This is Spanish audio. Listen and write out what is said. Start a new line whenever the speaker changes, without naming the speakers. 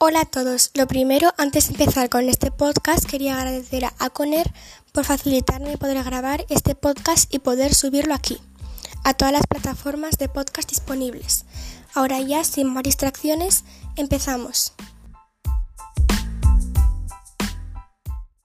Hola a todos. Lo primero, antes de empezar con este podcast, quería agradecer a Aconer por facilitarme poder grabar este podcast y poder subirlo aquí, a todas las plataformas de podcast disponibles. Ahora ya, sin más distracciones, empezamos.